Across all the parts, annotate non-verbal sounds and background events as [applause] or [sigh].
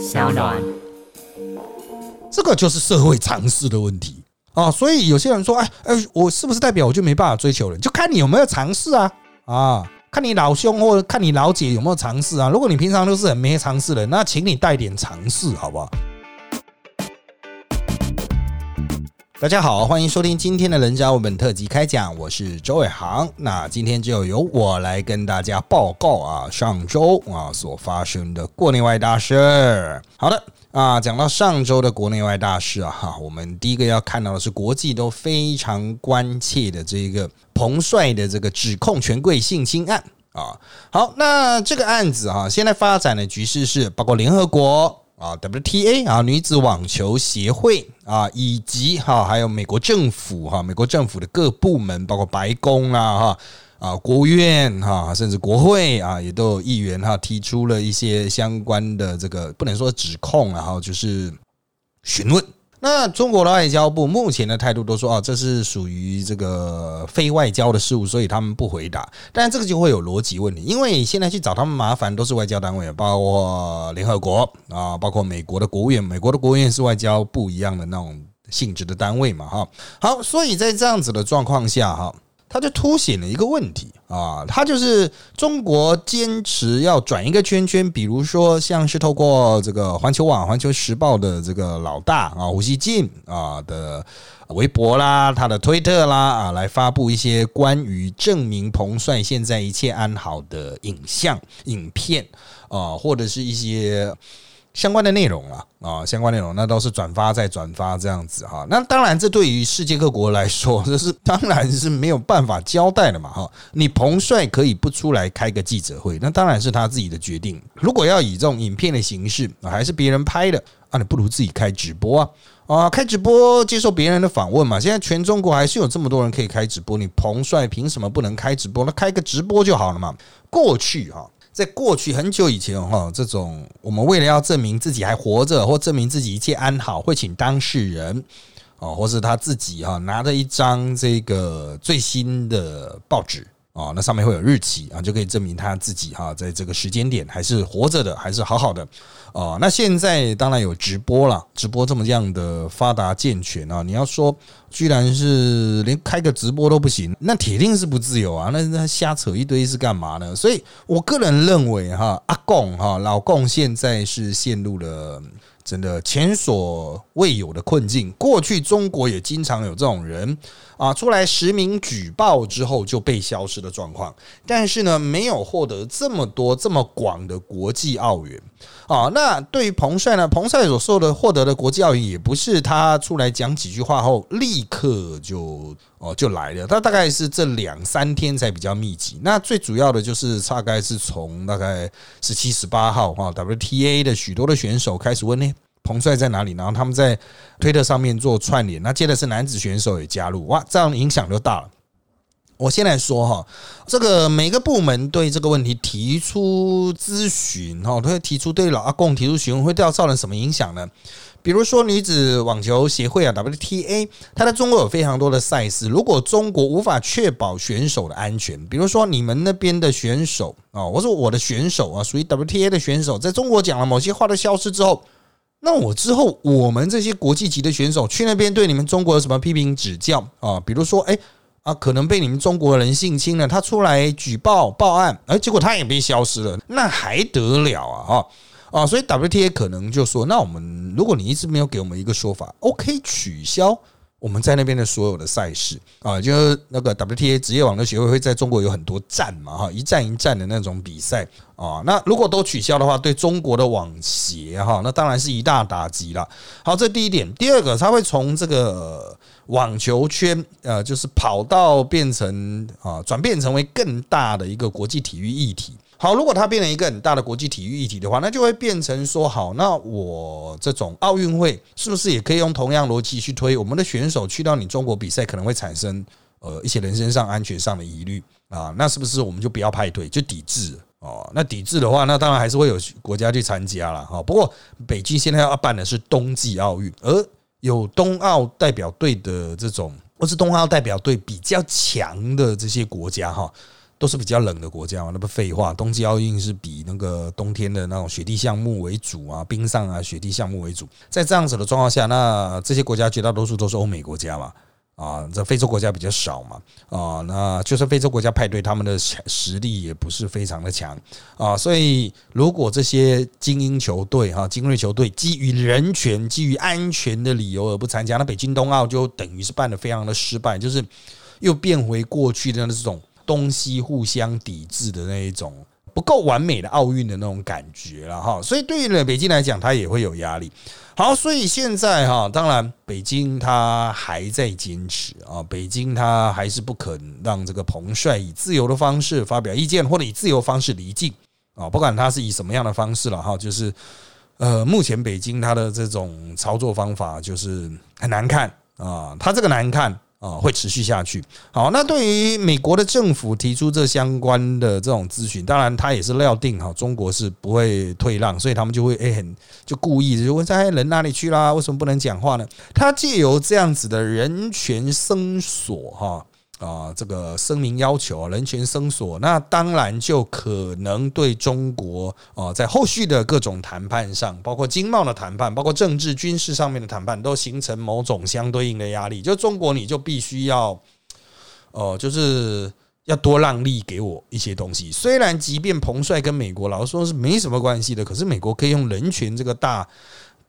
小暖。这个就是社会常识的问题啊。所以有些人说，哎哎，我是不是代表我就没办法追求人？就看你有没有尝试啊啊，看你老兄或者看你老姐有没有尝试啊。如果你平常都是很没尝试的，那请你带点尝试，好不好？大家好，欢迎收听今天的人渣文本特辑开讲，我是周伟航。那今天就由我来跟大家报告啊，上周啊所发生的国内外大事。好的啊，讲到上周的国内外大事啊，哈，我们第一个要看到的是国际都非常关切的这个彭帅的这个指控权贵性侵案啊。好，那这个案子啊，现在发展的局势是包括联合国。啊，WTA 啊，女子网球协会啊，以及哈，还有美国政府哈，美国政府的各部门，包括白宫啊，哈啊，国务院哈，甚至国会啊，也都有议员哈提出了一些相关的这个不能说指控，然后就是询问。那中国的外交部目前的态度都说哦，这是属于这个非外交的事务，所以他们不回答。但这个就会有逻辑问题，因为现在去找他们麻烦都是外交单位，包括联合国啊，包括美国的国务院，美国的国务院是外交部一样的那种性质的单位嘛，哈。好，所以在这样子的状况下，哈。它就凸显了一个问题啊，它就是中国坚持要转一个圈圈，比如说像是透过这个环球网、环球时报的这个老大啊胡锡进啊的微博啦、他的推特啦啊，来发布一些关于证明彭帅现在一切安好的影像、影片啊，或者是一些。相关的内容了啊，相关内容那都是转发再转发这样子哈。那当然，这对于世界各国来说，[laughs] 这是当然是没有办法交代的嘛哈。你彭帅可以不出来开个记者会，那当然是他自己的决定。如果要以这种影片的形式，还是别人拍的啊，你不如自己开直播啊啊，开直播接受别人的访问嘛。现在全中国还是有这么多人可以开直播，你彭帅凭什么不能开直播？那开个直播就好了嘛。过去哈。在过去很久以前，哈，这种我们为了要证明自己还活着，或证明自己一切安好，会请当事人，哦，或是他自己哈，拿着一张这个最新的报纸。啊，那上面会有日期啊，就可以证明他自己哈，在这个时间点还是活着的，还是好好的啊。那现在当然有直播了，直播这么样的发达健全啊，你要说居然是连开个直播都不行，那铁定是不自由啊。那那瞎扯一堆是干嘛呢？所以我个人认为哈，阿贡哈老贡现在是陷入了。真的前所未有的困境。过去中国也经常有这种人啊，出来实名举报之后就被消失的状况，但是呢，没有获得这么多这么广的国际奥援。啊，那对于彭帅呢？彭帅所受的获得的国际奥运，也不是他出来讲几句话后立刻就哦就来了，他大概是这两三天才比较密集。那最主要的就是大概是从大概十七、十八号哈，WTA 的许多的选手开始问呢，彭帅在哪里？然后他们在推特上面做串联，那接着是男子选手也加入，哇，这样影响就大了。我先来说哈，这个每个部门对这个问题提出咨询哈，都会提出对老阿贡提出询问，会造成什么影响呢？比如说女子网球协会啊，WTA，它在中国有非常多的赛事，如果中国无法确保选手的安全，比如说你们那边的选手啊，我说我的选手啊，属于 WTA 的选手，在中国讲了某些话都消失之后，那我之后我们这些国际级的选手去那边对你们中国有什么批评指教啊？比如说，哎。啊，可能被你们中国人性侵了，他出来举报报案，而结果他也被消失了，那还得了啊？哈啊，所以 WTA 可能就说，那我们如果你一直没有给我们一个说法，OK，取消我们在那边的所有的赛事啊，就是那个 WTA 职业网络协会会在中国有很多站嘛，哈，一站一站的那种比赛啊，那如果都取消的话，对中国的网协哈，那当然是一大打击了。好，这第一点，第二个，他会从这个。网球圈，呃，就是跑道变成啊，转变成为更大的一个国际体育议题。好，如果它变成一个很大的国际体育议题的话，那就会变成说，好，那我这种奥运会是不是也可以用同样逻辑去推？我们的选手去到你中国比赛，可能会产生呃一些人身上安全上的疑虑啊，那是不是我们就不要派队，就抵制哦？那抵制的话，那当然还是会有国家去参加了哈。不过北京现在要办的是冬季奥运，而有冬奥代表队的这种，或是冬奥代表队比较强的这些国家哈，都是比较冷的国家嘛，那不废话，冬季奥运是比那个冬天的那种雪地项目为主啊，冰上啊，雪地项目为主。在这样子的状况下，那这些国家绝大多数都是欧美国家嘛。啊，这非洲国家比较少嘛，啊，那就是非洲国家派队，他们的实力也不是非常的强啊，所以如果这些精英球队哈、精锐球队基于人权、基于安全的理由而不参加，那北京冬奥就等于是办的非常的失败，就是又变回过去的那种东西互相抵制的那一种。不够完美的奥运的那种感觉了哈，所以对于北京来讲，他也会有压力。好，所以现在哈，当然北京他还在坚持啊，北京他还是不肯让这个彭帅以自由的方式发表意见，或者以自由方式离境啊，不管他是以什么样的方式了哈，就是呃，目前北京他的这种操作方法就是很难看啊，他这个难看。啊，会持续下去。好，那对于美国的政府提出这相关的这种咨询，当然他也是料定哈，中国是不会退让，所以他们就会诶很就故意就问在人哪里去啦？为什么不能讲话呢？他借由这样子的人权声索哈。啊，这个声明要求人权声索，那当然就可能对中国啊，在后续的各种谈判上，包括经贸的谈判，包括政治军事上面的谈判，都形成某种相对应的压力。就中国，你就必须要，哦，就是要多让利给我一些东西。虽然即便彭帅跟美国老说是没什么关系的，可是美国可以用人权这个大。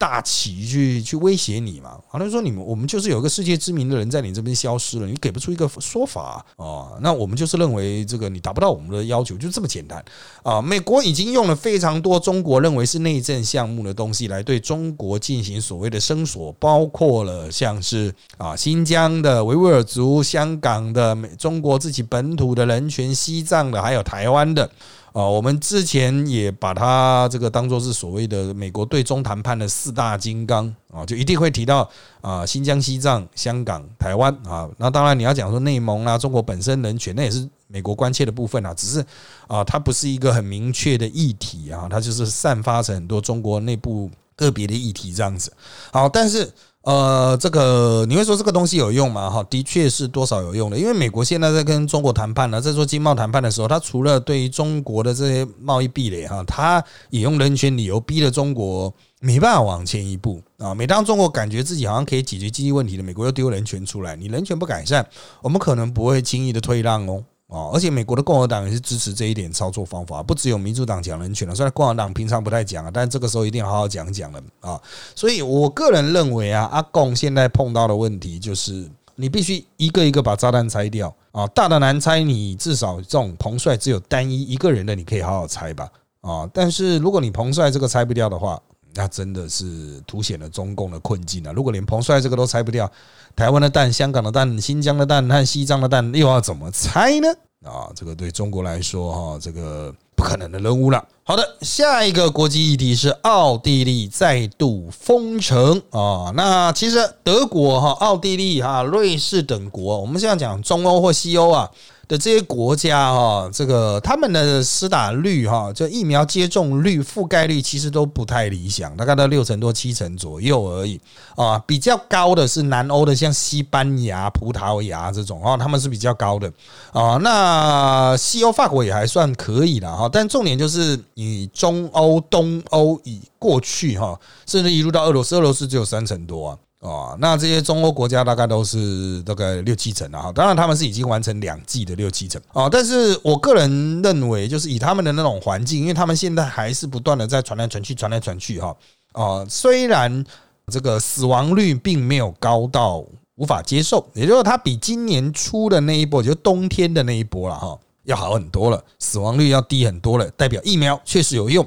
大旗去去威胁你嘛？好像说你们我们就是有一个世界知名的人在你这边消失了，你给不出一个说法啊？那我们就是认为这个你达不到我们的要求，就这么简单啊！美国已经用了非常多中国认为是内政项目的东西来对中国进行所谓的声索，包括了像是啊新疆的维吾尔族、香港的中国自己本土的人权、西藏的，还有台湾的。啊，我们之前也把它这个当做是所谓的美国对中谈判的四大金刚啊，就一定会提到啊，新疆、西藏、香港、台湾啊。那当然你要讲说内蒙啊，中国本身人权，那也是美国关切的部分啊。只是啊，它不是一个很明确的议题啊，它就是散发成很多中国内部个别的议题这样子。好，但是。呃，这个你会说这个东西有用吗？哈，的确是多少有用的，因为美国现在在跟中国谈判呢，在做经贸谈判的时候，他除了对于中国的这些贸易壁垒哈，他也用人权理由逼了中国没办法往前一步啊。每当中国感觉自己好像可以解决经济问题的，美国又丢人权出来，你人权不改善，我们可能不会轻易的退让哦。哦，而且美国的共和党也是支持这一点操作方法，不只有民主党讲人权了，虽然共和党平常不太讲啊，但这个时候一定要好好讲讲了啊。所以我个人认为啊，阿贡现在碰到的问题就是，你必须一个一个把炸弹拆掉啊，大的难拆，你至少这种彭帅只有单一一个人的，你可以好好拆吧啊。但是如果你彭帅这个拆不掉的话，那真的是凸显了中共的困境啊。如果连彭帅这个都拆不掉，台湾的蛋、香港的蛋、新疆的蛋和西藏的蛋又要怎么拆呢？啊，这个对中国来说哈，这个不可能的任务了。好的，下一个国际议题是奥地利再度封城啊。那其实德国哈、奥地利哈、瑞士等国，我们现在讲中欧或西欧啊。的这些国家哈，这个他们的施打率哈，就疫苗接种率、覆盖率其实都不太理想，大概到六成多、七成左右而已啊。比较高的是南欧的，像西班牙、葡萄牙这种啊，他们是比较高的啊。那西欧法国也还算可以了哈，但重点就是你中欧、东欧以过去哈，甚至一路到俄罗斯，俄罗斯只有三成多啊。哦，那这些中欧国家大概都是大概六七成了哈，当然他们是已经完成两季的六七成啊，但是我个人认为，就是以他们的那种环境，因为他们现在还是不断的在传来传去，传来传去哈，啊，虽然这个死亡率并没有高到无法接受，也就是它比今年初的那一波，就是冬天的那一波了哈，要好很多了，死亡率要低很多了，代表疫苗确实有用，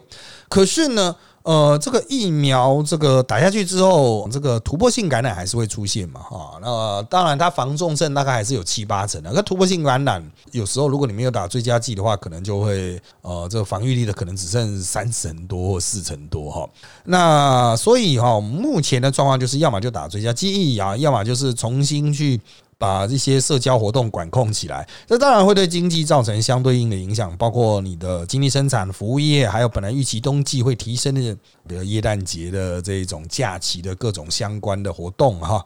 可是呢？呃，这个疫苗这个打下去之后，这个突破性感染还是会出现嘛？哈，那当然它防重症大概还是有七八成的。那突破性感染有时候如果你没有打追加剂的话，可能就会呃，这个防御力的可能只剩三成多或四成多哈。那所以哈，目前的状况就是要么就打追加剂啊，要么就是重新去。把这些社交活动管控起来，这当然会对经济造成相对应的影响，包括你的经济生产、服务业，还有本来预期冬季会提升的，比如耶诞节的这种假期的各种相关的活动哈。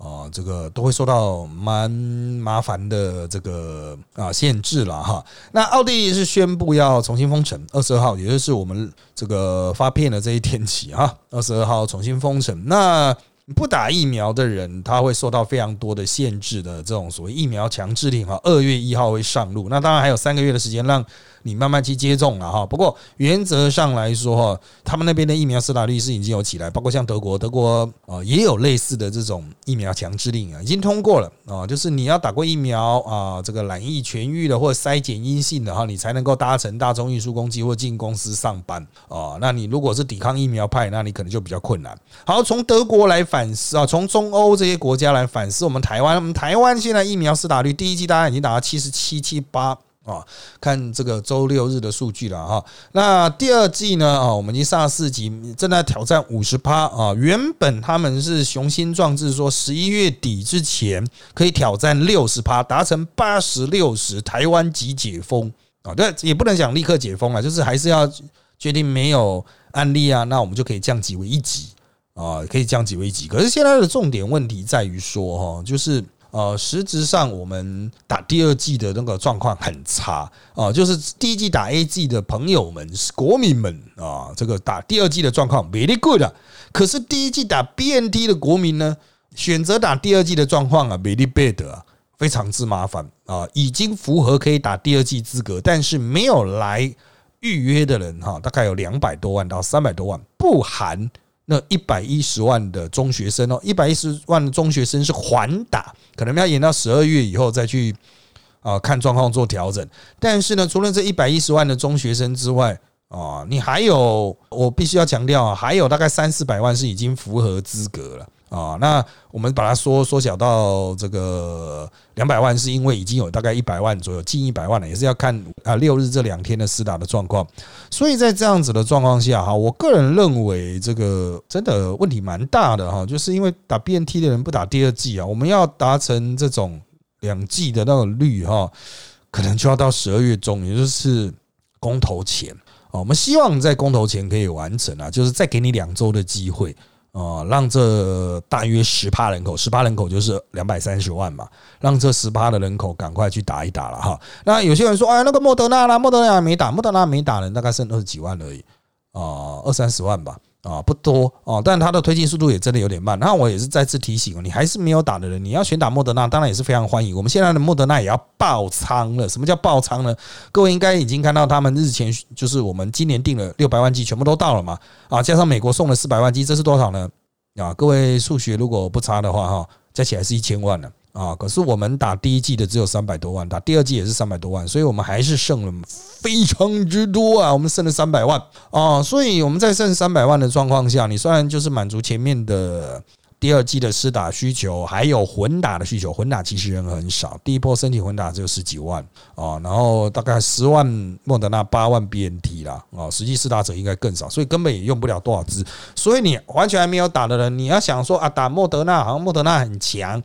啊，这个都会受到蛮麻烦的这个啊限制了哈。那奥地利是宣布要重新封城，二十二号，也就是我们这个发片的这一天起哈，二十二号重新封城。那不打疫苗的人，他会受到非常多的限制的这种所谓疫苗强制令哈，二月一号会上路。那当然还有三个月的时间让。你慢慢去接种了哈，不过原则上来说哈，他们那边的疫苗施打率是已经有起来，包括像德国，德国啊也有类似的这种疫苗强制令啊，已经通过了啊，就是你要打过疫苗啊，这个染疫痊愈的或者筛检阴性的哈，你才能够搭乘大众运输工具或进公司上班啊。那你如果是抵抗疫苗派，那你可能就比较困难。好，从德国来反思啊，从中欧这些国家来反思我们台湾，我们台湾现在疫苗施打率第一季大概已经达到七十七七八。啊，看这个周六日的数据了哈。那第二季呢？啊，我们已经上了四级，正在挑战五十趴啊。原本他们是雄心壮志，说十一月底之前可以挑战六十趴，达成八十六十，台湾即解封啊。对，也不能讲立刻解封啊，就是还是要决定没有案例啊，那我们就可以降级为一级啊，可以降级为一级。可是现在的重点问题在于说，哈，就是。呃，实质上我们打第二季的那个状况很差啊，就是第一季打 A G 的朋友们、国民们啊，这个打第二季的状况 very good 可是第一季打 B N T 的国民呢，选择打第二季的状况啊 very bad，非常之麻烦啊，已经符合可以打第二季资格，但是没有来预约的人哈，大概有两百多万到三百多万，不含。那一百一十万的中学生哦，一百一十万的中学生是缓打，可能要延到十二月以后再去啊看状况做调整。但是呢，除了这一百一十万的中学生之外啊，你还有我必须要强调啊，还有大概三四百万是已经符合资格了。啊，那我们把它缩缩小到这个两百万，是因为已经有大概一百万左右，近一百万了，也是要看啊六日这两天的施打的状况。所以在这样子的状况下，哈，我个人认为这个真的问题蛮大的哈，就是因为打 BNT 的人不打第二季啊，我们要达成这种两季的那种率哈，可能就要到十二月中，也就是公投前哦，我们希望在公投前可以完成啊，就是再给你两周的机会。啊，让这大约十趴人口，十趴人口就是两百三十万嘛，让这十趴的人口赶快去打一打了哈。那有些人说，哎，那个莫德纳啦，莫德纳没打，莫德纳没打人，大概剩二十几万而已啊，二三十万吧。啊，不多哦，但它的推进速度也真的有点慢。那我也是再次提醒，你还是没有打的人，你要选打莫德纳，当然也是非常欢迎。我们现在的莫德纳也要爆仓了。什么叫爆仓呢？各位应该已经看到他们日前就是我们今年订了六百万剂，全部都到了嘛？啊，加上美国送了四百万剂，这是多少呢？啊，各位数学如果不差的话哈，加起来是一千万了。啊！可是我们打第一季的只有三百多万，打第二季也是三百多万，所以我们还是剩了非常之多啊！我们剩了三百万啊！所以我们在剩三百万的状况下，你虽然就是满足前面的第二季的施打需求，还有混打的需求，混打其实人很少，第一波身体混打只有十几万啊，然后大概十万莫德纳，八万 BNT 啦啊，实际施打者应该更少，所以根本也用不了多少支。所以你完全还没有打的人，你要想说啊，打莫德纳好像莫德纳很强。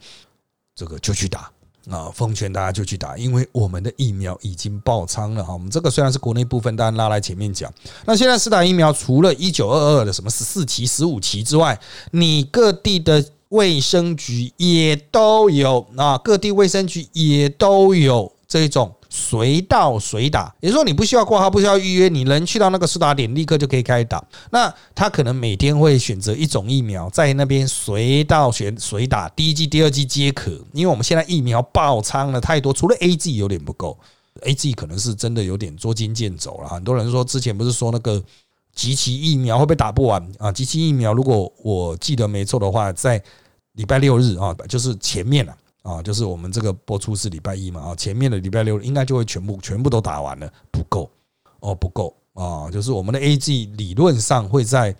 这个就去打啊！奉劝大家就去打，因为我们的疫苗已经爆仓了哈。我们这个虽然是国内部分，但拉来前面讲。那现在四打疫苗，除了一九二二的什么十四期、十五期之外，你各地的卫生局也都有啊，各地卫生局也都有这种。随到随打，也就是说你不需要挂号，不需要预约，你人去到那个施打点，立刻就可以开打。那他可能每天会选择一种疫苗，在那边随到选随打，第一剂、第二剂皆可。因为我们现在疫苗爆仓了太多，除了 A G 有点不够，A G 可能是真的有点捉襟见肘了。很多人说之前不是说那个集齐疫苗会不会打不完啊？集齐疫苗，如果我记得没错的话，在礼拜六日啊，就是前面了。啊就是我们这个播出是礼拜一嘛，啊，前面的礼拜六应该就会全部全部都打完了，不够哦，不够啊，就是我们的 A G 理论上会在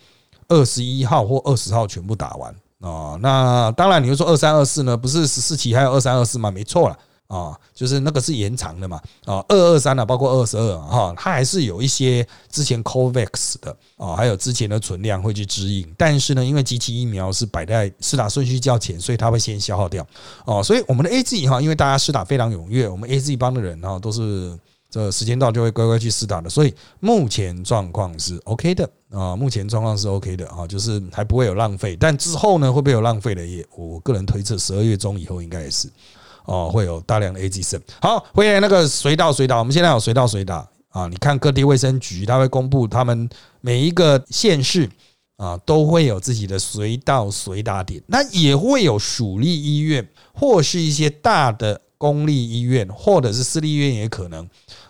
二十一号或二十号全部打完啊，那当然你会说二三二四呢，不是十四期还有二三二四吗？没错了。啊，就是那个是延长的嘛，啊，二二三啊，包括二十二哈，它还是有一些之前 COVAX 的啊，还有之前的存量会去指引，但是呢，因为机器疫苗是摆在施打顺序较前，所以它会先消耗掉哦，所以我们的 A G 哈，因为大家施打非常踊跃，我们 A G 帮的人哈都是。这时间到就会乖乖去试打的。所以目前状况是 OK 的啊，目前状况是 OK 的啊，就是还不会有浪费。但之后呢，会不会有浪费的？也我个人推测，十二月中以后应该也是哦，会有大量的 A G 生。好，回来那个随到随打，我们现在有随到随打啊。你看各地卫生局，他会公布他们每一个县市。啊，都会有自己的随到随打点，那也会有属立医院或是一些大的公立医院，或者是私立医院也可能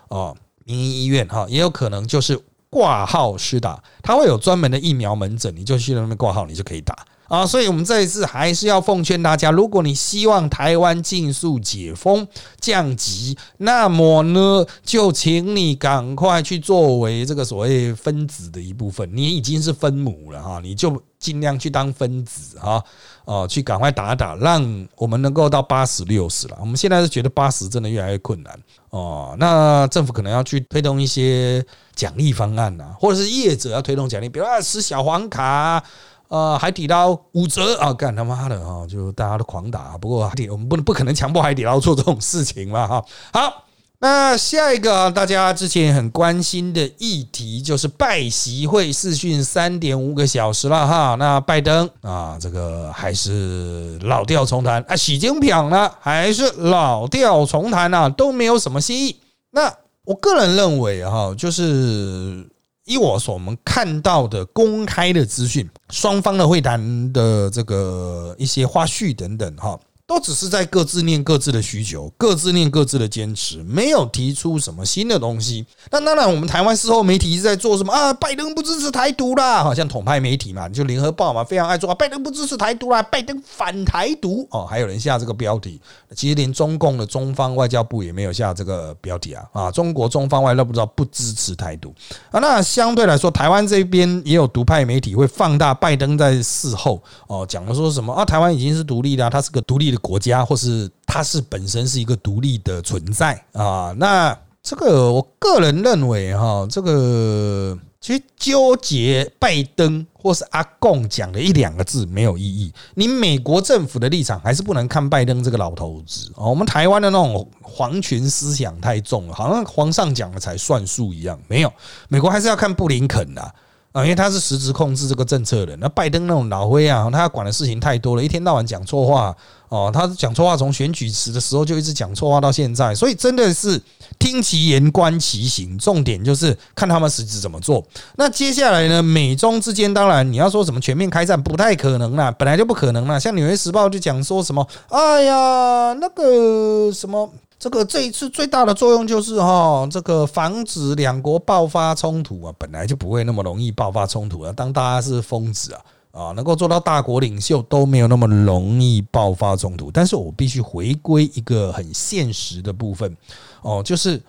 哦，民营医院哈，也有可能就是挂号施打，它会有专门的疫苗门诊，你就去那边挂号，你就可以打。啊，所以我们这一次还是要奉劝大家，如果你希望台湾尽速解封降级，那么呢，就请你赶快去作为这个所谓分子的一部分。你已经是分母了哈，你就尽量去当分子哈，哦，去赶快打打，让我们能够到八十六十了。我们现在是觉得八十真的越来越困难哦，那政府可能要去推动一些奖励方案呐，或者是业者要推动奖励，比如说吃小黄卡。呃，海底捞五折啊！干他妈的啊！就大家都狂打。不过海底我们不能不可能强迫海底捞做这种事情嘛哈。好，那下一个大家之前很关心的议题就是拜习会视讯三点五个小时了哈。那拜登啊，这个还是老调重弹啊。习近平呢，还是老调重弹啊，都没有什么新意。那我个人认为哈，就是。以我所我们看到的公开的资讯，双方的会谈的这个一些花絮等等，哈。都只是在各自念各自的需求，各自念各自的坚持，没有提出什么新的东西。那当然，我们台湾事后媒体一直在做什么啊？拜登不支持台独啦，好像统派媒体嘛，就联合报嘛，非常爱做啊。拜登不支持台独啦，拜登反台独哦，还有人下这个标题。其实连中共的中方外交部也没有下这个标题啊啊！中国中方外交部知道不支持台独啊。那相对来说，台湾这边也有独派媒体会放大拜登在事后哦讲的说什么啊？台湾已经是独立的，它是个独立。国家，或是它是本身是一个独立的存在啊。那这个，我个人认为哈，这个其实纠结拜登或是阿贡讲的一两个字没有意义。你美国政府的立场还是不能看拜登这个老头子啊。我们台湾的那种皇权思想太重了，好像皇上讲了才算数一样。没有，美国还是要看布林肯的。啊，因为他是实质控制这个政策的。那拜登那种老灰啊，他管的事情太多了，一天到晚讲错话哦。他讲错话，从选举时的时候就一直讲错话到现在，所以真的是听其言观其行，重点就是看他们实质怎么做。那接下来呢，美中之间当然你要说什么全面开战不太可能啦，本来就不可能啦。像纽约时报就讲说什么，哎呀，那个什么。这个这一次最大的作用就是哈，这个防止两国爆发冲突啊，本来就不会那么容易爆发冲突啊。当大家是疯子啊啊，能够做到大国领袖都没有那么容易爆发冲突。但是我必须回归一个很现实的部分哦，就是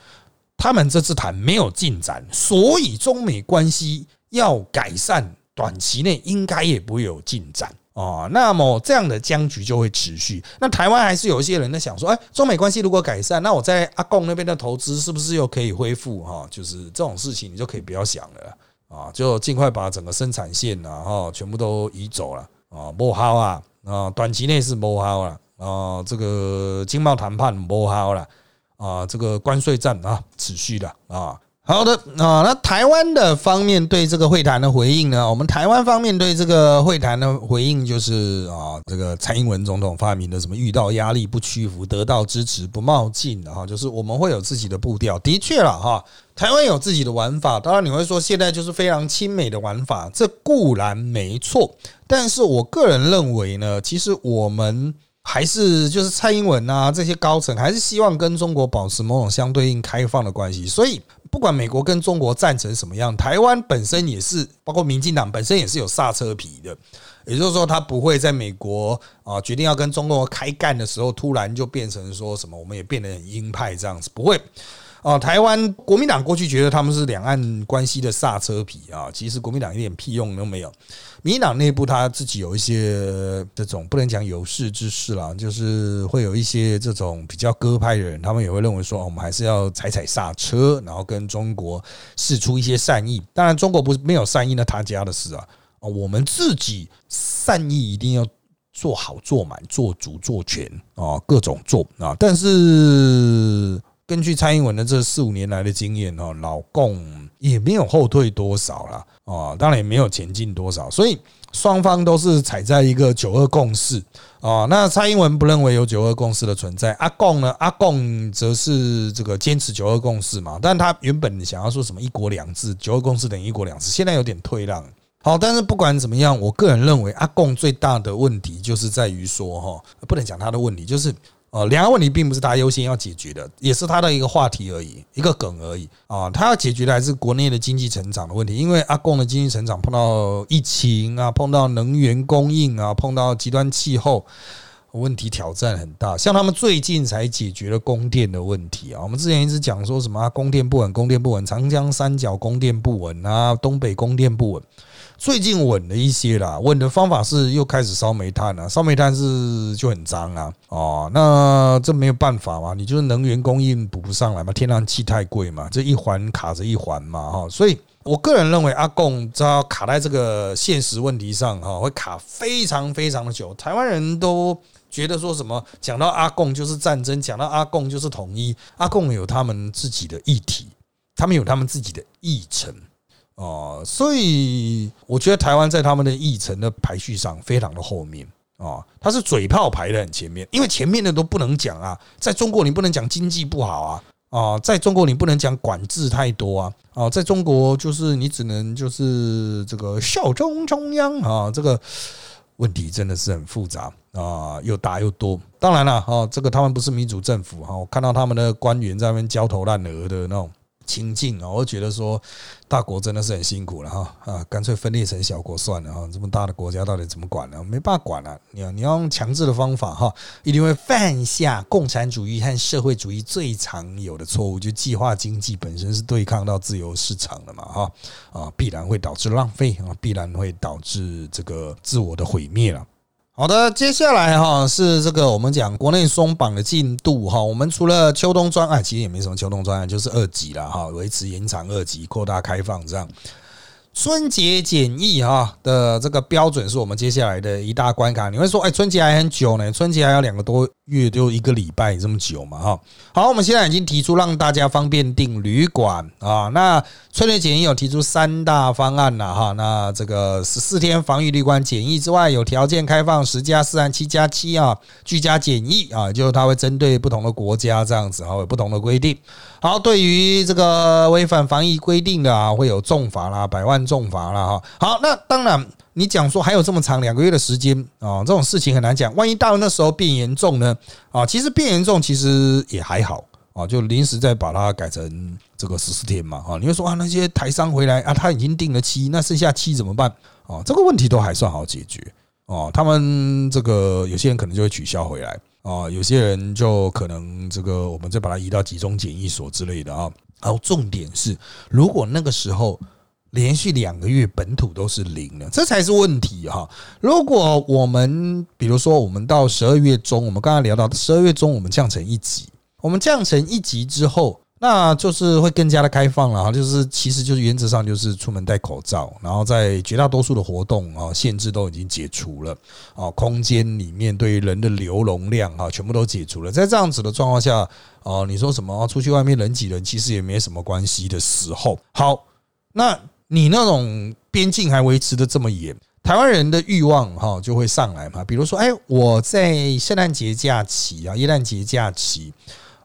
他们这次谈没有进展，所以中美关系要改善，短期内应该也不会有进展。哦，那么这样的僵局就会持续。那台湾还是有一些人在想说，哎，中美关系如果改善，那我在阿贡那边的投资是不是又可以恢复？哈，就是这种事情，你就可以不要想了啊，就尽快把整个生产线啊，哈，全部都移走了啊，不好啊，啊，短期内是不好了啊，这个经贸谈判不好了啊，这个关税战啊，持续的啊。好的啊，那台湾的方面对这个会谈的回应呢？我们台湾方面对这个会谈的回应就是啊，这个蔡英文总统发明的什么遇到压力不屈服，得到支持不冒进的哈，就是我们会有自己的步调。的确了哈，台湾有自己的玩法。当然你会说现在就是非常亲美的玩法，这固然没错。但是我个人认为呢，其实我们还是就是蔡英文啊这些高层还是希望跟中国保持某种相对应开放的关系，所以。不管美国跟中国战成什么样，台湾本身也是，包括民进党本身也是有刹车皮的，也就是说，他不会在美国啊决定要跟中国开干的时候，突然就变成说什么，我们也变得很鹰派这样子，不会。啊，台湾国民党过去觉得他们是两岸关系的刹车皮啊，其实国民党一点屁用都没有。民进党内部他自己有一些这种不能讲有识之士啦，就是会有一些这种比较鸽派的人，他们也会认为说，我们还是要踩踩刹车，然后跟中国示出一些善意。当然，中国不是没有善意，那他家的事啊。啊，我们自己善意一定要做好、做满、做足、做全啊，各种做啊。但是。根据蔡英文的这四五年来的经验哦，老共也没有后退多少了哦，当然也没有前进多少，所以双方都是踩在一个九二共识啊。那蔡英文不认为有九二共识的存在，阿共呢？阿共则是这个坚持九二共识嘛，但他原本想要说什么一国两制，九二共识等于一国两制，现在有点退让。好，但是不管怎么样，我个人认为阿共最大的问题就是在于说，哈，不能讲他的问题，就是呃，两个问题并不是他优先要解决的，也是他的一个话题而已，一个梗而已啊。他要解决的还是国内的经济成长的问题，因为阿贡的经济成长碰到疫情啊，碰到能源供应啊，碰到极端气候问题，挑战很大。像他们最近才解决了供电的问题啊，我们之前一直讲说什么供电不稳，供电不稳，长江三角供电不稳啊，东北供电不稳。最近稳了一些啦，稳的方法是又开始烧煤炭了，烧煤炭是就很脏啊，哦，那这没有办法嘛，你就是能源供应补不上来嘛，天然气太贵嘛，这一环卡着一环嘛，哈，所以我个人认为阿贡只要卡在这个现实问题上，哈，会卡非常非常的久。台湾人都觉得说什么讲到阿贡就是战争，讲到阿贡就是统一，阿贡有他们自己的议题，他们有他们自己的议程。哦，所以我觉得台湾在他们的议程的排序上非常的后面啊，他是嘴炮排的很前面，因为前面的都不能讲啊，在中国你不能讲经济不好啊，啊，在中国你不能讲管制太多啊，啊，在中国就是你只能就是这个效忠中央啊，这个问题真的是很复杂啊，又大又多。当然了，哈，这个他们不是民主政府哈，我看到他们的官员在那边焦头烂额的那种。情境啊，我觉得说大国真的是很辛苦了哈啊，干脆分裂成小国算了哈，这么大的国家到底怎么管呢？没办法管了，你要你要用强制的方法哈，一定会犯下共产主义和社会主义最常有的错误，就计划经济本身是对抗到自由市场的嘛哈啊，必然会导致浪费啊，必然会导致这个自我的毁灭了。好的，接下来哈是这个我们讲国内松绑的进度哈。我们除了秋冬专案，其实也没什么秋冬专案，就是二级了哈，维持延长二级，扩大开放这样。春节检疫哈的这个标准是我们接下来的一大关卡。你会说，哎，春节还很久呢，春节还有两个多月，就一个礼拜这么久嘛？哈，好，我们现在已经提出让大家方便订旅馆啊。那春节检疫有提出三大方案了哈。那这个十四天防疫旅馆检疫之外，有条件开放十加四、七加七啊，居家检疫啊，就是它会针对不同的国家这样子啊，有不同的规定。好，对于这个违反防疫规定的啊，会有重罚啦，百万重罚啦哈。好，那当然，你讲说还有这么长两个月的时间啊，这种事情很难讲。万一到那时候变严重呢？啊，其实变严重其实也还好啊，就临时再把它改成这个十四天嘛。啊，你会说啊，那些台商回来啊，他已经定了期，那剩下期怎么办？啊，这个问题都还算好解决哦。他们这个有些人可能就会取消回来。啊，有些人就可能这个，我们再把它移到集中检疫所之类的啊。然后重点是，如果那个时候连续两个月本土都是零了，这才是问题哈。如果我们比如说，我们到十二月中，我们刚刚聊到十二月中，我们降成一级，我们降成一级之后。那就是会更加的开放了哈，就是其实就是原则上就是出门戴口罩，然后在绝大多数的活动啊限制都已经解除了啊，空间里面对于人的流容量啊全部都解除了，在这样子的状况下啊，你说什么出去外面人挤人，其实也没什么关系的时候，好，那你那种边境还维持的这么严，台湾人的欲望哈就会上来嘛，比如说哎，我在圣诞节假期啊，耶诞节假期。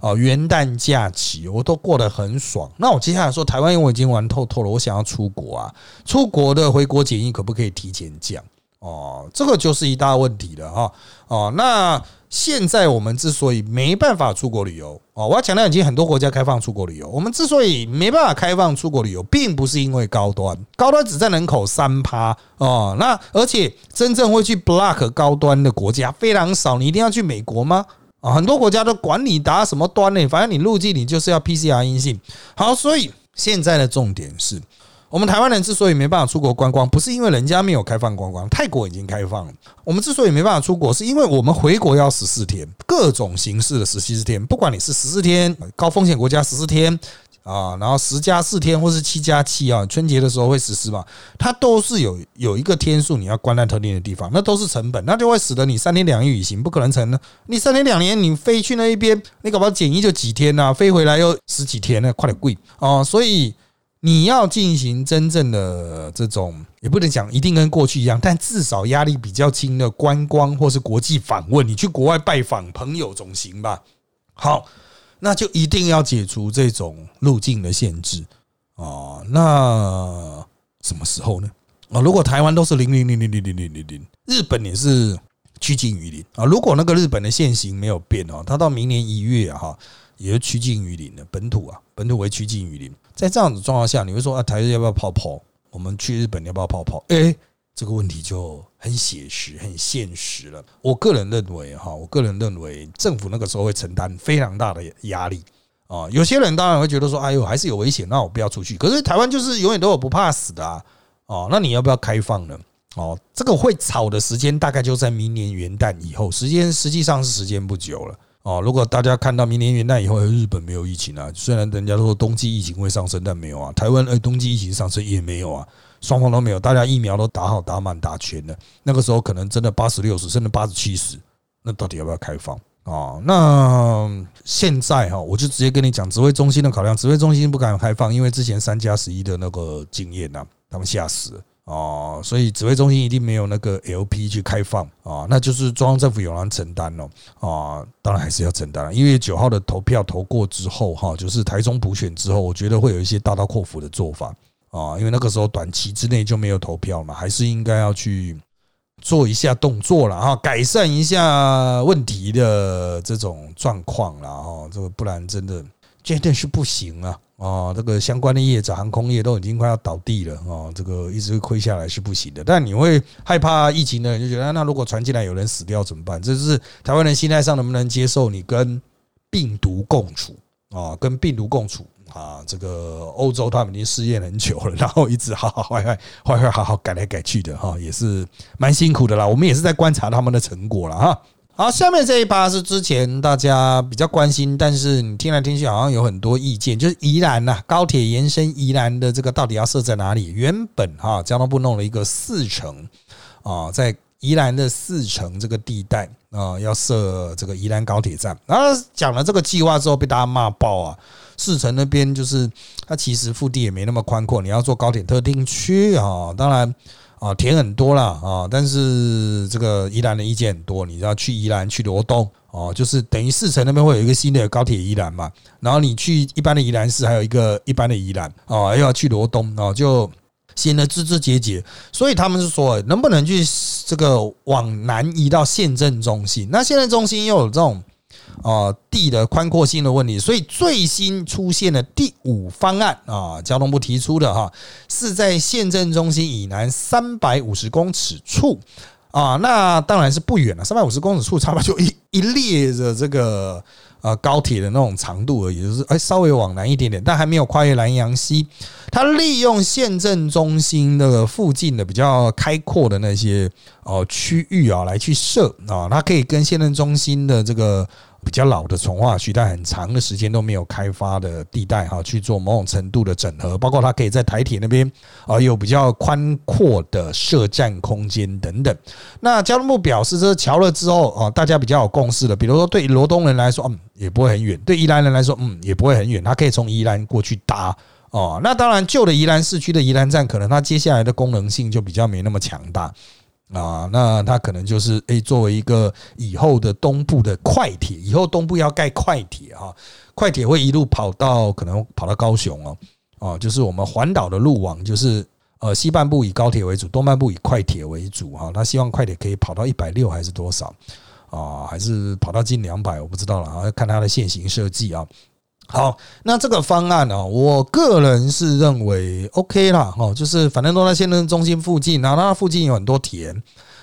啊，元旦假期我都过得很爽。那我接下来说，台湾因为我已经玩透透了，我想要出国啊，出国的回国检疫可不可以提前降？哦，这个就是一大问题了哈。哦，那现在我们之所以没办法出国旅游，哦，我要强调，已经很多国家开放出国旅游。我们之所以没办法开放出国旅游，并不是因为高端，高端只占人口三趴哦。那而且真正会去 block 高端的国家非常少。你一定要去美国吗？啊，很多国家都管你打什么端呢？反正你入境你就是要 PCR 阴性。好，所以现在的重点是我们台湾人之所以没办法出国观光，不是因为人家没有开放观光，泰国已经开放了。我们之所以没办法出国，是因为我们回国要十四天，各种形式的十四天，不管你是十四天高风险国家十四天。啊，然后十加四天或是七加七啊，春节的时候会实施嘛，它都是有有一个天数你要关在特定的地方，那都是成本，那就会使得你三天两夜旅行不可能成呢。你三天两年你飞去那一边，你搞不好检疫就几天呐，飞回来又十几天呢，快点贵啊！所以你要进行真正的这种，也不能讲一定跟过去一样，但至少压力比较轻的观光或是国际访问，你去国外拜访朋友总行吧？好。那就一定要解除这种路径的限制啊！那什么时候呢？啊，如果台湾都是零零零零零零零零零，日本也是趋近于零啊。如果那个日本的现行没有变哦，它到明年一月哈，也是趋近于零的本土啊，本土为趋近于零。在这样子状况下，你会说啊，台日要不要泡泡？我们去日本要不要泡泡？哎。这个问题就很写实、很现实了。我个人认为，哈，我个人认为政府那个时候会承担非常大的压力啊。有些人当然会觉得说：“哎呦，还是有危险，那我不要出去。”可是台湾就是永远都有不怕死的啊。哦，那你要不要开放呢？哦，这个会吵的时间大概就在明年元旦以后，时间实际上是时间不久了。哦，如果大家看到明年元旦以后日本没有疫情啊，虽然人家都说冬季疫情会上升，但没有啊。台湾呃，冬季疫情上升也没有啊。双方都没有，大家疫苗都打好、打满、打全了。那个时候可能真的八十六十，甚至八十七十，那到底要不要开放啊？那现在哈，我就直接跟你讲，指挥中心的考量，指挥中心不敢开放，因为之前三加十一的那个经验呐，他们吓死了哦，所以指挥中心一定没有那个 LP 去开放啊，那就是中央政府有人承担了啊，当然还是要承担，因为九号的投票投过之后哈，就是台中补选之后，我觉得会有一些大刀阔斧的做法。啊，因为那个时候短期之内就没有投票嘛，还是应该要去做一下动作了哈，改善一下问题的这种状况了哈，这个不然真的绝对是不行啊！啊，这个相关的业者，航空业都已经快要倒地了啊，这个一直亏下来是不行的。但你会害怕疫情的人就觉得，那如果传进来有人死掉怎么办？这是台湾人心态上能不能接受你跟病毒共处啊？跟病毒共处。啊，这个欧洲他们已经试验很久了，[laughs] 然后一直好好坏坏坏坏好好改来改去的哈，也是蛮辛苦的啦。我们也是在观察他们的成果了哈。好，下面这一趴是之前大家比较关心，但是你听来听去好像有很多意见，就是宜兰呐，高铁延伸宜兰的这个到底要设在哪里？原本哈交通部弄了一个四城啊，在宜兰的四城这个地带啊，要设这个宜兰高铁站，然后讲了这个计划之后，被大家骂爆啊。四城那边就是它其实腹地也没那么宽阔，你要做高铁特定区啊，当然啊田很多了啊，但是这个宜兰的意见很多，你要去宜兰去罗东哦，就是等于四城那边会有一个新的高铁宜兰嘛，然后你去一般的宜兰市还有一个一般的宜兰啊，又要去罗东啊，就显得枝枝节节，所以他们是说能不能去这个往南移到县政中心？那县政中心又有这种。啊，地的宽阔性的问题，所以最新出现的第五方案啊，交通部提出的哈，是在县政中心以南三百五十公尺处啊，那当然是不远了，三百五十公尺处差不多就 [laughs] 一一列着这个呃高铁的那种长度而已，就是哎稍微往南一点点，但还没有跨越南洋溪。它利用县政中心的附近的比较开阔的那些哦区域啊，来去设啊，它可以跟县政中心的这个。比较老的从化区，但很长的时间都没有开发的地带哈，去做某种程度的整合，包括它可以在台铁那边啊有比较宽阔的设站空间等等。那交通部表示，这桥了之后啊，大家比较有共识了。比如说，对罗东人来说，嗯，也不会很远；对宜兰人来说，嗯，也不会很远。他可以从宜兰过去搭哦。那当然，旧的宜兰市区的宜兰站，可能它接下来的功能性就比较没那么强大。啊，那它可能就是诶，作为一个以后的东部的快铁，以后东部要盖快铁哈，快铁会一路跑到可能跑到高雄哦，哦，就是我们环岛的路网，就是呃西半部以高铁为主，东半部以快铁为主哈。他希望快铁可以跑到一百六还是多少啊？还是跑到近两百？我不知道了啊，要看它的现行设计啊。好，那这个方案呢，我个人是认为 OK 啦，哈，就是反正都在县政中心附近，然后它附近有很多田，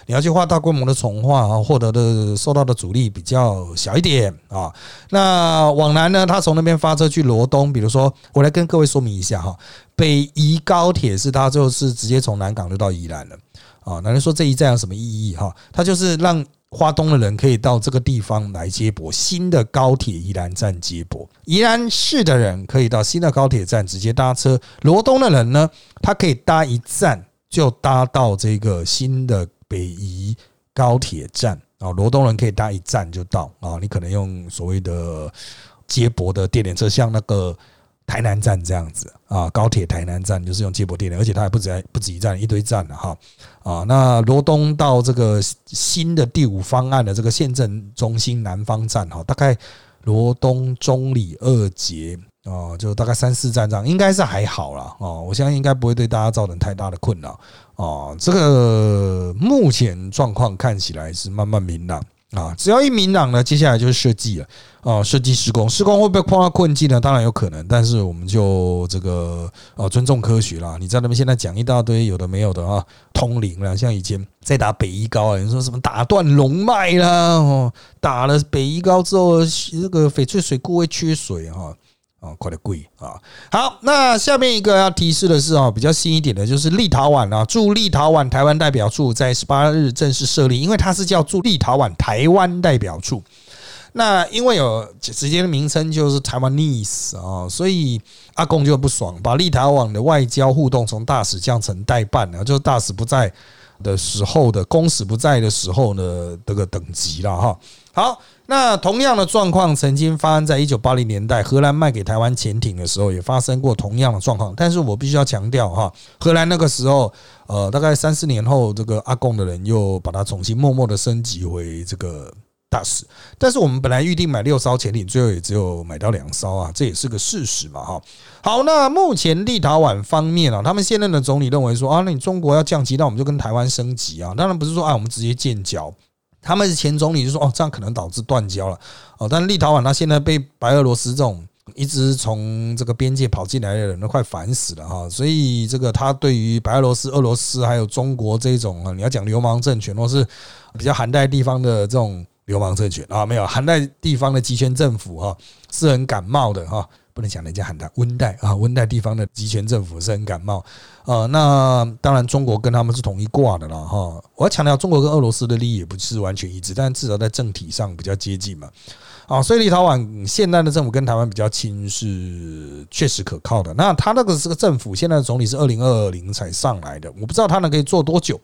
你要去画大规模的重化啊，获得的受到的阻力比较小一点啊。那往南呢，它从那边发车去罗东，比如说我来跟各位说明一下哈，北宜高铁是它就是直接从南港就到宜兰了啊。那人说这一站有什么意义哈？它就是让花东的人可以到这个地方来接驳新的高铁宜兰站接驳，宜兰市的人可以到新的高铁站直接搭车，罗东的人呢，他可以搭一站就搭到这个新的北宜高铁站啊，罗东人可以搭一站就到啊，你可能用所谓的接驳的电联车，像那个。台南站这样子啊，高铁台南站就是用接驳电联，而且它还不止不止一站，一堆站了哈啊。那罗东到这个新的第五方案的这个县政中心南方站哈，大概罗东中里二节啊，就大概三四站这样，应该是还好了哦。我相信应该不会对大家造成太大的困扰啊。这个目前状况看起来是慢慢明朗。啊，只要一明朗呢，接下来就是设计了啊，设计施工，施工会不会碰到困境呢？当然有可能，但是我们就这个呃尊重科学啦。你在那边现在讲一大堆有的没有的啊，通灵啦，像以前在打北一高啊，你说什么打断龙脉啦，哦，打了北一高之后，那个翡翠水库会缺水哈。快点贵啊！好，那下面一个要提示的是啊，比较新一点的，就是立陶宛啊，驻立陶宛台湾代表处在十八日正式设立，因为它是叫驻立陶宛台湾代表处。那因为有直接的名称就是台湾 Nice 啊，所以阿公就不爽，把立陶宛的外交互动从大使降成代办了，就是大使不在的时候的公使不在的时候呢，这个等级了哈。好。那同样的状况曾经发生在一九八零年代，荷兰卖给台湾潜艇的时候，也发生过同样的状况。但是我必须要强调哈，荷兰那个时候，呃，大概三四年后，这个阿贡的人又把它重新默默的升级为这个大使。但是我们本来预定买六艘潜艇，最后也只有买到两艘啊，这也是个事实嘛哈。好，那目前立陶宛方面啊，他们现任的总理认为说啊，那你中国要降级，那我们就跟台湾升级啊。当然不是说啊，我们直接建交。他们是前总理就说：“哦，这样可能导致断交了。”哦，但立陶宛他现在被白俄罗斯这种一直从这个边界跑进来的人都快烦死了哈，所以这个他对于白俄罗斯、俄罗斯还有中国这种啊，你要讲流氓政权或是比较寒带地方的这种流氓政权啊，没有寒带地方的集权政府哈，是很感冒的哈。不能讲人家喊他温带啊，温带地方的集权政府是很感冒啊。那当然，中国跟他们是同一挂的了哈。我要强调，中国跟俄罗斯的利益也不是完全一致，但至少在政体上比较接近嘛。啊，所以立陶宛现在的政府跟台湾比较亲，是确实可靠的。那他那个这个政府现在的总理是二零二零才上来的，我不知道他能可以做多久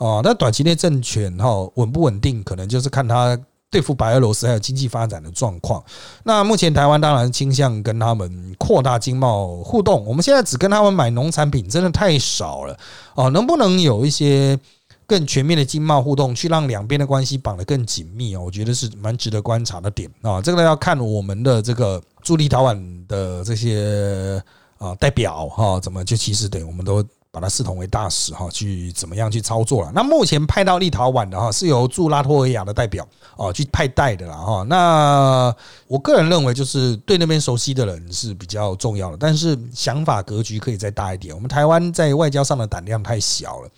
哦。那短期内政权哈稳不稳定，可能就是看他。对付白俄罗斯还有经济发展的状况，那目前台湾当然倾向跟他们扩大经贸互动。我们现在只跟他们买农产品，真的太少了哦。能不能有一些更全面的经贸互动，去让两边的关系绑得更紧密啊？我觉得是蛮值得观察的点啊。这个要看我们的这个驻立陶宛的这些啊代表哈，怎么就其实对我们都。把它视同为大使哈，去怎么样去操作了？那目前派到立陶宛的哈，是由驻拉脱维亚的代表哦去派代的啦哈。那我个人认为，就是对那边熟悉的人是比较重要的，但是想法格局可以再大一点。我们台湾在外交上的胆量太小了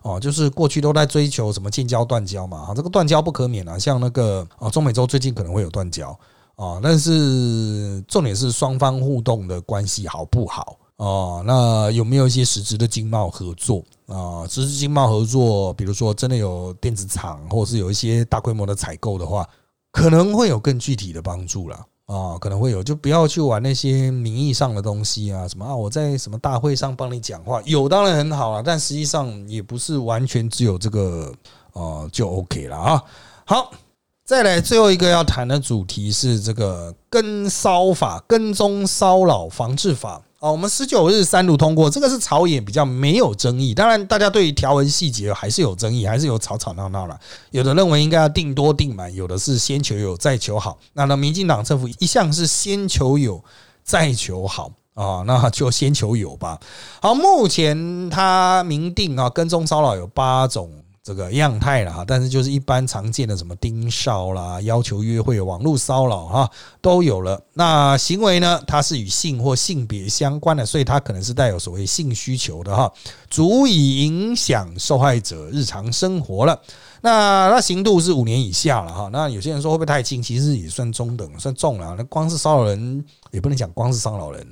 哦，就是过去都在追求什么建交断交嘛，这个断交不可免啊。像那个哦，中美洲最近可能会有断交啊，但是重点是双方互动的关系好不好？哦，那有没有一些实质的经贸合作啊？实质经贸合作，比如说真的有电子厂，或者是有一些大规模的采购的话，可能会有更具体的帮助了啊，可能会有，就不要去玩那些名义上的东西啊，什么啊，我在什么大会上帮你讲话，有当然很好了，但实际上也不是完全只有这个哦就 OK 了啊。好，再来最后一个要谈的主题是这个跟骚法、跟踪骚扰防治法。哦，我们十九日三读通过，这个是朝野比较没有争议。当然，大家对于条文细节还是有争议，还是有吵吵闹闹了。有的认为应该要定多定满，有的是先求有再求好。那那民进党政府一向是先求有再求好啊，那就先求有吧。好，目前他明定啊，跟踪骚扰有八种。这个样态了哈，但是就是一般常见的什么盯梢啦、要求约会、网络骚扰哈，都有了。那行为呢，它是与性或性别相关的，所以它可能是带有所谓性需求的哈，足以影响受害者日常生活了。那那刑度是五年以下了哈。那有些人说会不会太轻？其实也算中等，算重了。那光是骚扰人也不能讲光是骚扰人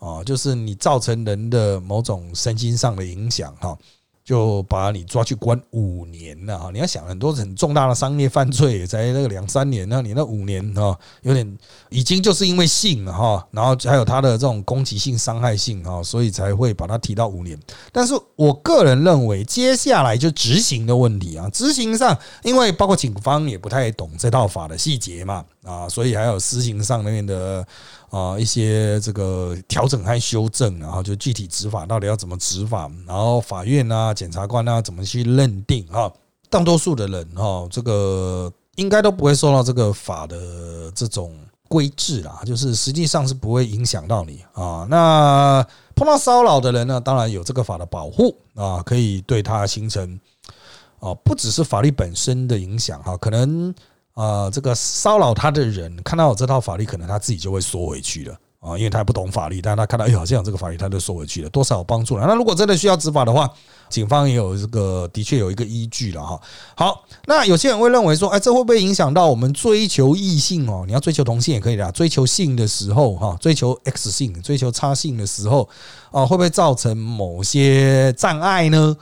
啊，就是你造成人的某种身心上的影响哈。就把你抓去关五年了哈！你要想很多很重大的商业犯罪，才那个两三年，那你那五年哈，有点已经就是因为性了哈，然后还有他的这种攻击性、伤害性哈，所以才会把它提到五年。但是我个人认为，接下来就执行的问题啊，执行上，因为包括警方也不太懂这套法的细节嘛啊，所以还有施行上那边的。啊，一些这个调整和修正，然后就具体执法到底要怎么执法，然后法院啊、检察官啊怎么去认定啊？大多数的人哈，这个应该都不会受到这个法的这种规制啦，就是实际上是不会影响到你啊。那碰到骚扰的人呢，当然有这个法的保护啊，可以对他形成啊，不只是法律本身的影响哈，可能。啊，这个骚扰他的人看到我这套法律，可能他自己就会缩回去了啊，因为他不懂法律，但他看到哎，好像有这个法律，他就缩回去了，多少有帮助了。那如果真的需要执法的话，警方也有这个，的确有一个依据了哈。好，那有些人会认为说，哎，这会不会影响到我们追求异性哦？你要追求同性也可以的，追求性的时候哈，追求 X 性、追求差性的时候啊，会不会造成某些障碍呢？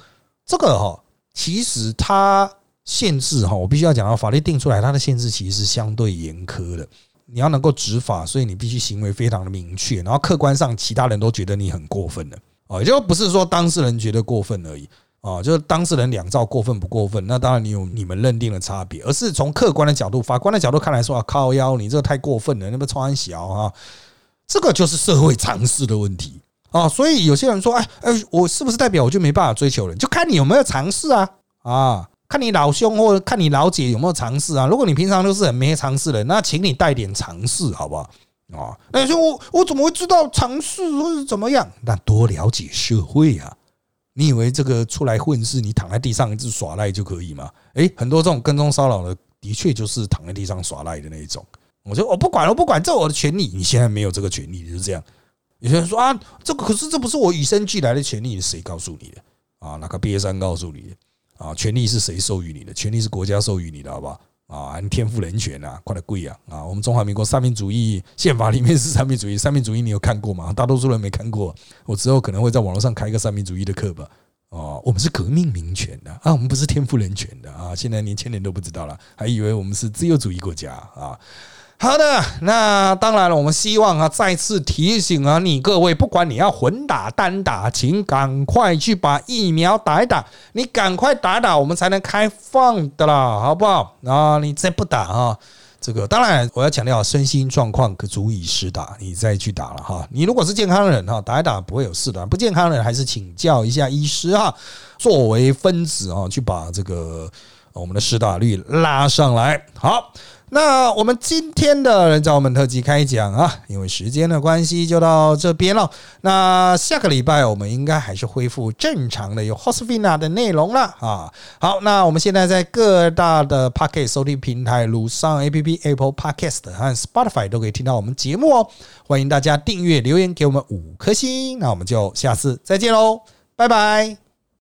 这个哈，其实它。限制哈，我必须要讲到法律定出来，它的限制其实是相对严苛的。你要能够执法，所以你必须行为非常的明确，然后客观上其他人都觉得你很过分的啊，也就不是说当事人觉得过分而已啊，就是当事人两造过分不过分，那当然你有你们认定的差别，而是从客观的角度、法官的角度看来说啊，靠腰你这个太过分了，那么穿小啊，这个就是社会常识的问题啊。所以有些人说，哎哎，我是不是代表我就没办法追求人？就看你有没有尝试啊啊。看你老兄或者看你老姐有没有尝试啊？如果你平常都是很没尝试的，那请你带点尝试，好不好？啊，那你说我我怎么会知道尝试或者怎么样？那多了解社会啊！你以为这个出来混世，你躺在地上一直耍赖就可以吗？诶，很多这种跟踪骚扰的，的确就是躺在地上耍赖的那一种。我说我不管，我不管，这我的权利。你现在没有这个权利，就是这样。有些人说啊，这个可是这不是我与生俱来的权利，谁告诉你的？啊，那个毕业生告诉你的？啊，权利是谁授予你的？权利是国家授予你的，好不好？啊，你天赋人权啊，快点跪啊！啊，我们中华民国三民主义宪法里面是三民主义，[laughs] 三民主义你有看过吗？大多数人没看过，我之后可能会在网络上开一个三民主义的课吧。哦，我们是革命民权的啊，我们不是天赋人权的啊，现在年轻人都不知道了，还以为我们是自由主义国家啊。好的，那当然了，我们希望啊，再次提醒啊，你各位，不管你要混打单打，请赶快去把疫苗打一打，你赶快打打，我们才能开放的啦，好不好？啊，你再不打啊，这个当然我要强调，身心状况可足以施打，你再去打了哈。你如果是健康人哈，打一打不会有事的；不健康人还是请教一下医师哈，作为分子啊，去把这个我们的施打率拉上来。好。那我们今天的人造我们特辑开讲啊，因为时间的关系就到这边了。那下个礼拜我们应该还是恢复正常的有 Hosvina 的内容了啊。好，那我们现在在各大的 Podcast 收听平台，如上 APP Apple Podcast 和 Spotify 都可以听到我们节目哦。欢迎大家订阅、留言给我们五颗星。那我们就下次再见喽，拜拜。